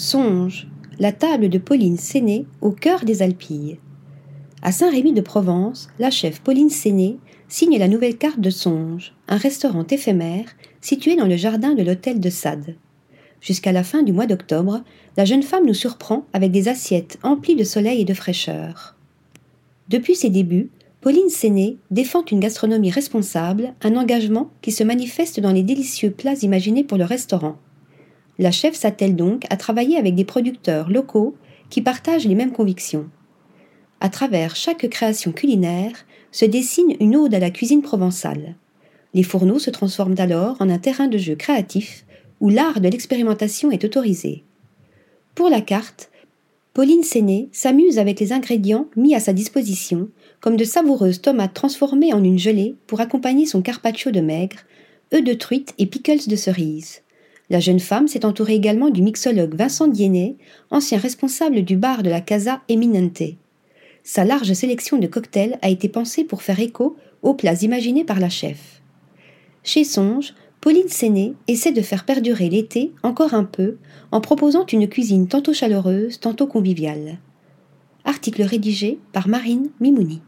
Songe, la table de Pauline Séné au cœur des Alpilles. À Saint-Rémy de Provence, la chef Pauline Séné signe la nouvelle carte de Songe, un restaurant éphémère situé dans le jardin de l'hôtel de Sade. Jusqu'à la fin du mois d'octobre, la jeune femme nous surprend avec des assiettes emplies de soleil et de fraîcheur. Depuis ses débuts, Pauline Séné défend une gastronomie responsable, un engagement qui se manifeste dans les délicieux plats imaginés pour le restaurant. La chef s'attelle donc à travailler avec des producteurs locaux qui partagent les mêmes convictions. À travers chaque création culinaire se dessine une ode à la cuisine provençale. Les fourneaux se transforment alors en un terrain de jeu créatif où l'art de l'expérimentation est autorisé. Pour la carte, Pauline Séné s'amuse avec les ingrédients mis à sa disposition, comme de savoureuses tomates transformées en une gelée pour accompagner son carpaccio de maigre, œufs de truite et pickles de cerise. La jeune femme s'est entourée également du mixologue Vincent Diennet, ancien responsable du bar de la Casa Eminente. Sa large sélection de cocktails a été pensée pour faire écho aux plats imaginés par la chef. Chez Songe, Pauline Séné essaie de faire perdurer l'été encore un peu en proposant une cuisine tantôt chaleureuse, tantôt conviviale. Article rédigé par Marine Mimouni.